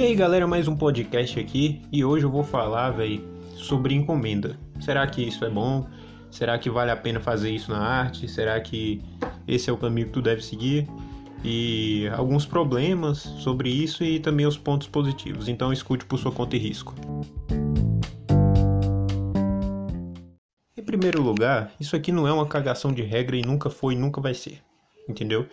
E aí galera, mais um podcast aqui e hoje eu vou falar, sobre encomenda. Será que isso é bom? Será que vale a pena fazer isso na arte? Será que esse é o caminho que tu deve seguir? E alguns problemas sobre isso e também os pontos positivos. Então escute por sua conta e risco. Em primeiro lugar, isso aqui não é uma cagação de regra e nunca foi e nunca vai ser. Entendeu?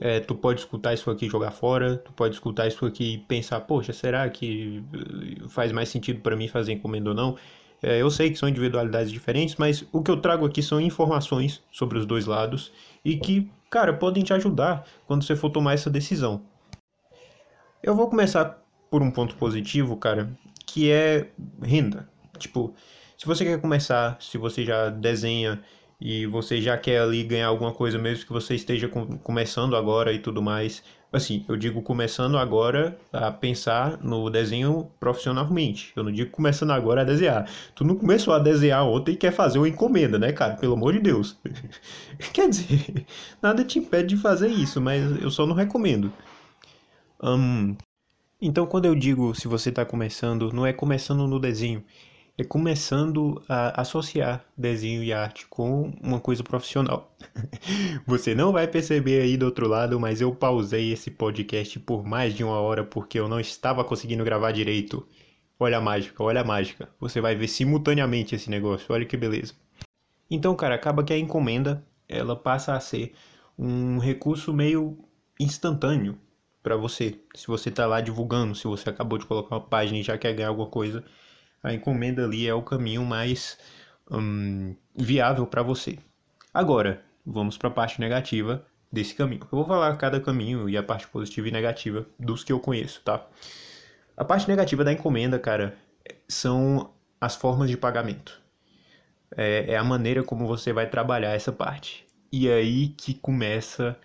É, tu pode escutar isso aqui e jogar fora, tu pode escutar isso aqui e pensar, poxa, será que eh, faz mais sentido para mim fazer encomenda ou não? É, eu sei que são individualidades diferentes, mas o que eu trago aqui são informações sobre os dois lados e que, cara, podem te ajudar quando você for tomar essa decisão. Eu vou começar por um ponto positivo, cara, que é renda. Tipo, se você quer começar, se você já desenha e você já quer ali ganhar alguma coisa, mesmo que você esteja com, começando agora e tudo mais. Assim, eu digo começando agora a pensar no desenho profissionalmente. Eu não digo começando agora a desenhar. Tu não começou a desenhar ontem e quer fazer uma encomenda, né, cara? Pelo amor de Deus. quer dizer, nada te impede de fazer isso, mas eu só não recomendo. Um, então, quando eu digo se você está começando, não é começando no desenho, é começando a associar desenho e arte com uma coisa profissional. Você não vai perceber aí do outro lado, mas eu pausei esse podcast por mais de uma hora porque eu não estava conseguindo gravar direito. Olha a mágica, olha a mágica. Você vai ver simultaneamente esse negócio, olha que beleza. Então, cara, acaba que a encomenda ela passa a ser um recurso meio instantâneo para você. Se você está lá divulgando, se você acabou de colocar uma página e já quer ganhar alguma coisa, a encomenda ali é o caminho mais hum, viável para você. Agora, vamos para a parte negativa desse caminho. Eu vou falar cada caminho e a parte positiva e negativa dos que eu conheço, tá? A parte negativa da encomenda, cara, são as formas de pagamento. É, é a maneira como você vai trabalhar essa parte. E é aí que começa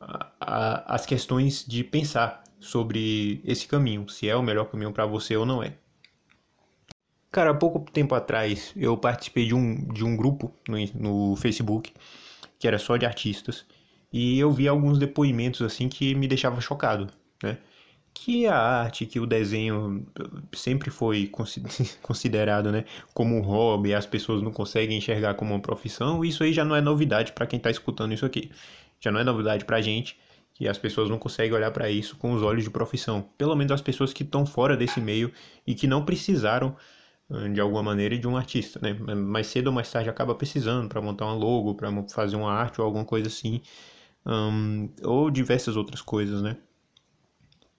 a, a, as questões de pensar sobre esse caminho, se é o melhor caminho para você ou não é. Cara, há pouco tempo atrás eu participei de um, de um grupo no, no Facebook que era só de artistas e eu vi alguns depoimentos assim que me deixavam chocado, né? Que a arte, que o desenho sempre foi considerado, né, como um hobby, as pessoas não conseguem enxergar como uma profissão, isso aí já não é novidade para quem está escutando isso aqui. Já não é novidade pra gente que as pessoas não conseguem olhar para isso com os olhos de profissão. Pelo menos as pessoas que estão fora desse meio e que não precisaram de alguma maneira de um artista, né? Mais cedo ou mais tarde acaba precisando para montar uma logo, para fazer uma arte ou alguma coisa assim, um, ou diversas outras coisas, né?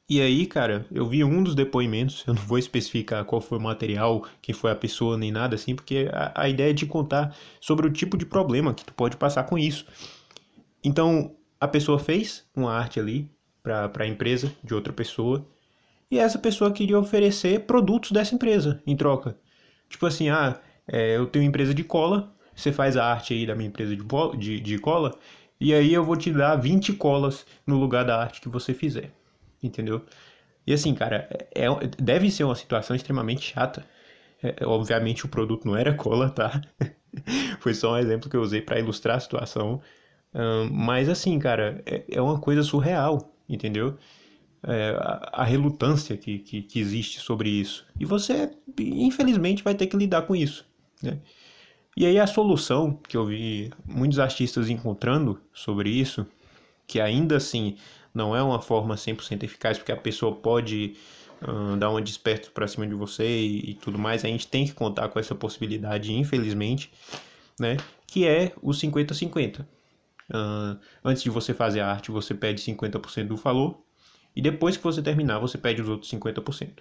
E aí, cara, eu vi um dos depoimentos, eu não vou especificar qual foi o material, quem foi a pessoa, nem nada assim, porque a, a ideia é de contar sobre o tipo de problema que tu pode passar com isso. Então, a pessoa fez uma arte ali para a empresa de outra pessoa, e essa pessoa queria oferecer produtos dessa empresa em troca. Tipo assim, ah, é, eu tenho uma empresa de cola, você faz a arte aí da minha empresa de, de, de cola, e aí eu vou te dar 20 colas no lugar da arte que você fizer. Entendeu? E assim, cara, é, é deve ser uma situação extremamente chata. É, é obviamente o produto não era cola, tá? Foi só um exemplo que eu usei para ilustrar a situação. Um, mas assim, cara, é, é uma coisa surreal, entendeu? É, a, relutância que, que, que, existe sobre isso. E você, infelizmente, vai ter que lidar com isso. Né? E aí a solução que eu vi muitos artistas encontrando sobre isso, que ainda assim não é uma forma 100% eficaz, porque a pessoa pode uh, dar uma desperto para cima de você e, e, tudo mais, a gente tem que contar com essa possibilidade, infelizmente, né? que é o 50-50. Uh, antes de você fazer a arte, você pede 50% do valor e depois que você terminar, você pede os outros 50%.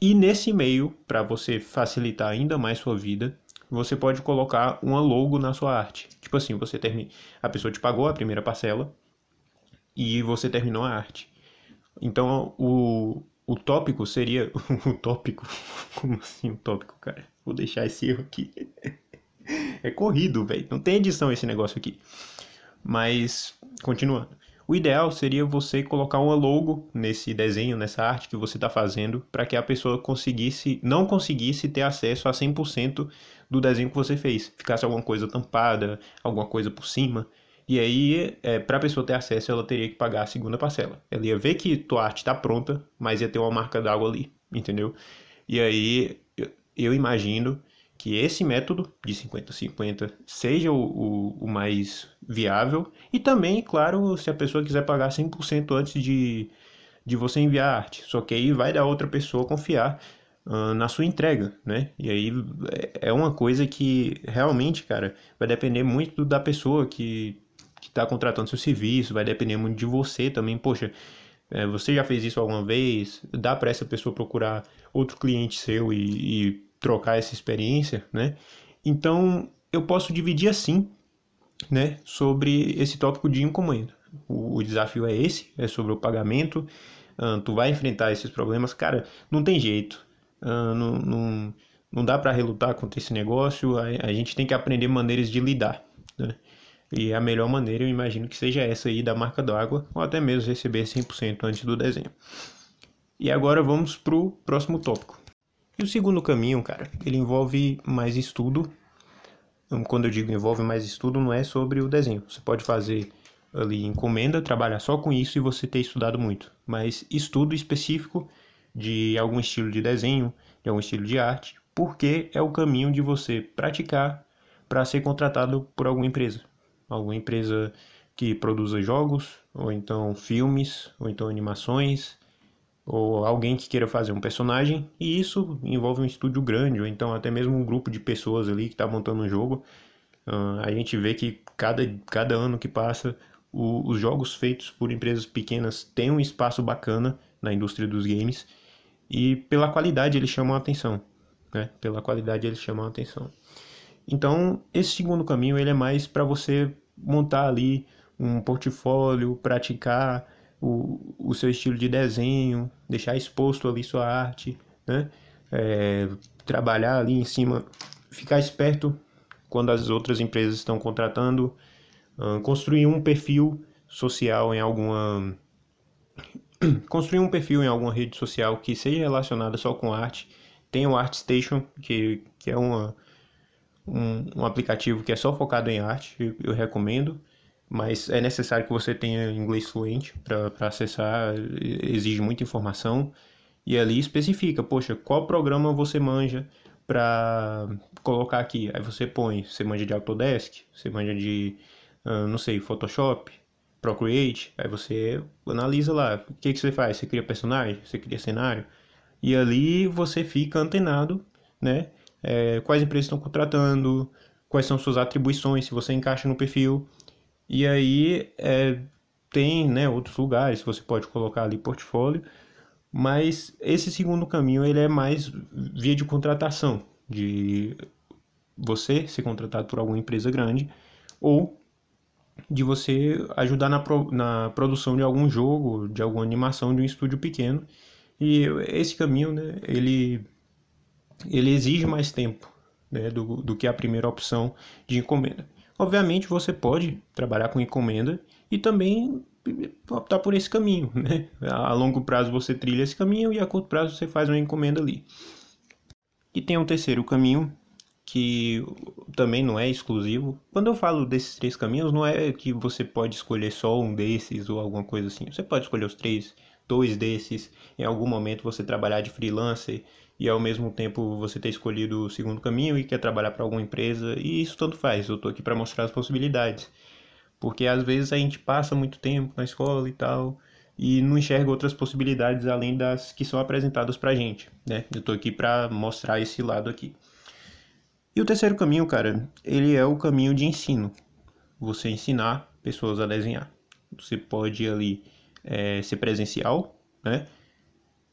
E nesse meio, para você facilitar ainda mais sua vida, você pode colocar uma logo na sua arte. Tipo assim, você termina, a pessoa te pagou a primeira parcela e você terminou a arte. Então, o, o tópico seria o tópico, como assim o tópico, cara? Vou deixar esse erro aqui. É corrido, velho. Não tem edição esse negócio aqui. Mas continuando. O ideal seria você colocar uma logo nesse desenho, nessa arte que você está fazendo, para que a pessoa conseguisse, não conseguisse ter acesso a 100% do desenho que você fez. Ficasse alguma coisa tampada, alguma coisa por cima. E aí, é, para a pessoa ter acesso, ela teria que pagar a segunda parcela. Ela ia ver que tua arte está pronta, mas ia ter uma marca d'água ali, entendeu? E aí, eu, eu imagino que esse método de 50-50 seja o, o, o, mais viável. E também, claro, se a pessoa quiser pagar 100% antes de, de você enviar arte. Só que aí vai da outra pessoa confiar uh, na sua entrega, né? E aí é, é uma coisa que realmente, cara, vai depender muito da pessoa que está contratando seu serviço, vai depender muito de você também. Poxa, é, você já fez isso alguma vez? Dá para essa pessoa procurar outro cliente seu e, e trocar essa experiência, né? Então, eu posso dividir assim, né, sobre esse tópico de encomenda. O, o desafio é esse, é sobre o pagamento. Uh, tu vai enfrentar esses problemas, cara, não tem jeito. Uh, não, não, não dá para relutar contra esse negócio. A, a, gente tem que aprender maneiras de lidar, né? E a melhor maneira, eu imagino que seja essa aí da marca d'água, ou até mesmo receber 100% antes do desenho. E agora vamos pro próximo tópico. E o segundo caminho, cara, ele envolve mais estudo. Então, quando eu digo envolve mais estudo, não é sobre o desenho. Você pode fazer ali encomenda, trabalhar só com isso e você ter estudado muito. Mas estudo específico de algum estilo de desenho, de algum estilo de arte, porque é o caminho de você praticar para ser contratado por alguma empresa. Alguma empresa que produza jogos, ou então filmes, ou então animações, ou alguém que queira fazer um personagem, e isso envolve um estúdio grande, ou então até mesmo um grupo de pessoas ali que está montando um jogo. Uh, a gente vê que cada, cada ano que passa, o, os jogos feitos por empresas pequenas têm um espaço bacana na indústria dos games, e pela qualidade eles chamam a atenção. Né? Pela qualidade eles chamam a atenção. Então, esse segundo caminho ele é mais para você montar ali um portfólio, praticar o, o seu estilo de desenho, deixar exposto ali sua arte, né? É, trabalhar ali em cima, ficar esperto quando as outras empresas estão contratando, construir um perfil social em alguma construir um perfil em alguma rede social que seja relacionada só com arte. Tem o ArtStation, que, que é uma, um, um aplicativo que é só focado em arte, eu, eu recomendo mas é necessário que você tenha inglês fluente para acessar, exige muita informação e ali especifica, poxa, qual programa você manja para colocar aqui. Aí você põe, você manja de Autodesk, você manja de, uh, não sei, Photoshop, Procreate, aí você analisa lá, o que, que você faz? Você cria personagem, você cria cenário, e ali você fica antenado, né? É, quais empresas estão contratando, quais são suas atribuições, se você encaixa no perfil. E aí é, tem né, outros lugares que você pode colocar ali portfólio, mas esse segundo caminho ele é mais via de contratação, de você ser contratado por alguma empresa grande ou de você ajudar na, pro, na produção de algum jogo, de alguma animação de um estúdio pequeno. E esse caminho, né, ele, ele exige mais tempo né, do, do que a primeira opção de encomenda. Obviamente você pode trabalhar com encomenda e também optar por esse caminho, né? A longo prazo você trilha esse caminho e a curto prazo você faz uma encomenda ali. E tem um terceiro caminho que também não é exclusivo. Quando eu falo desses três caminhos, não é que você pode escolher só um desses ou alguma coisa assim. Você pode escolher os três, dois desses. Em algum momento você trabalhar de freelancer e ao mesmo tempo você ter escolhido o segundo caminho e quer trabalhar para alguma empresa, e isso tanto faz, eu estou aqui para mostrar as possibilidades. Porque às vezes a gente passa muito tempo na escola e tal, e não enxerga outras possibilidades além das que são apresentadas para a gente, né? Eu estou aqui para mostrar esse lado aqui. E o terceiro caminho, cara, ele é o caminho de ensino. Você ensinar pessoas a desenhar. Você pode ali é, ser presencial, né?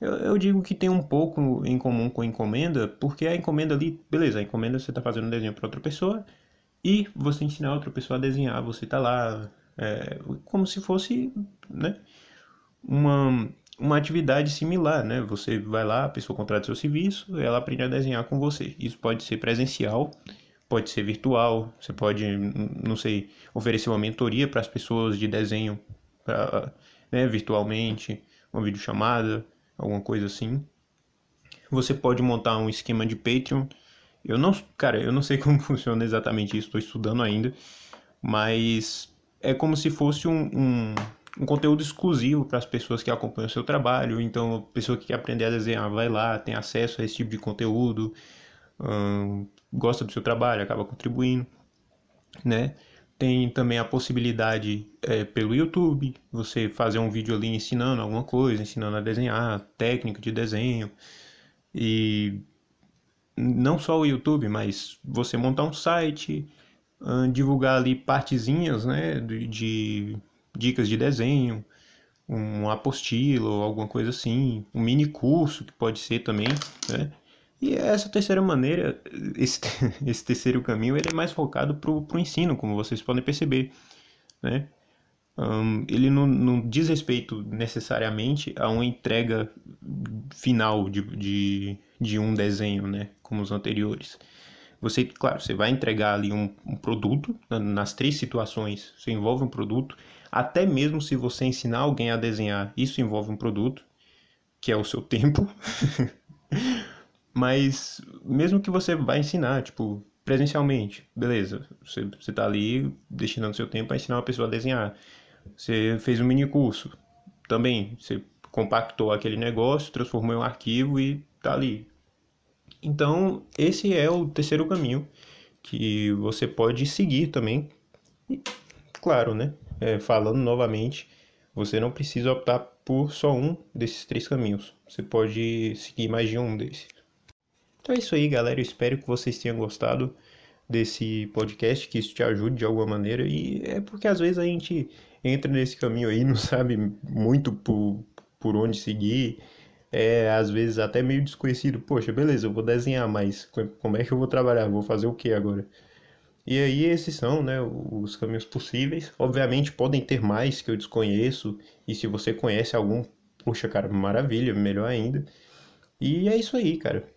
Eu, eu, digo que tem um pouco em comum com a encomenda, porque a encomenda ali, beleza, a encomenda você está fazendo um desenho para outra pessoa e você ensinar outra pessoa a desenhar, você está lá, é, como se fosse, né, uma, uma atividade similar, né? Você vai lá, a pessoa contrata seu serviço, ela aprende a desenhar com você. Isso pode ser presencial, pode ser virtual, você pode, não sei, oferecer uma mentoria para as pessoas de desenho pra, né, virtualmente, uma videochamada, alguma coisa assim. Você pode montar um esquema de Patreon. Eu não, cara, eu não sei como funciona exatamente isso, estou estudando ainda, mas é como se fosse um, um, um conteúdo exclusivo para as pessoas que acompanham o seu trabalho. Então, a pessoa que quer aprender a desenhar vai lá, tem acesso a esse tipo de conteúdo, hum, gosta do seu trabalho, acaba contribuindo, né? Tem também a possibilidade é, pelo YouTube, você fazer um vídeo ali ensinando alguma coisa, ensinando a desenhar, técnica de desenho. E não só o YouTube, mas você montar um site, divulgar ali partezinhas né, de, de dicas de desenho, um apostilo, alguma coisa assim, um mini curso que pode ser também, né? E essa terceira maneira, esse, esse terceiro caminho, ele é mais focado para o ensino, como vocês podem perceber, né? Um, ele não, não, diz respeito necessariamente a uma entrega final de, de, de, um desenho, né? Como os anteriores. Você, claro, você vai entregar ali um, um produto, nas três situações você envolve um produto, até mesmo se você ensinar alguém a desenhar, isso envolve um produto, que é o seu tempo. Mas mesmo que você vai ensinar, tipo, presencialmente, beleza, você, você tá ali destinando seu tempo a ensinar uma pessoa a desenhar. Você fez um mini curso, também, você compactou aquele negócio, transformou em um arquivo e tá ali. Então, esse é o terceiro caminho que você pode seguir também. E, claro, né? É, falando novamente, você não precisa optar por só um desses três caminhos. Você pode seguir mais de um desses. Então é isso aí, galera. Eu espero que vocês tenham gostado desse podcast, que isso te ajude de alguma maneira. E é porque às vezes a gente entra nesse caminho aí, não sabe muito por, por onde seguir. É às vezes até meio desconhecido. Poxa, beleza, eu vou desenhar, mas como é que eu vou trabalhar? Vou fazer o que agora? E aí esses são, né, os caminhos possíveis. Obviamente podem ter mais que eu desconheço. E se você conhece algum, poxa, cara, maravilha, melhor ainda. E é isso aí, cara.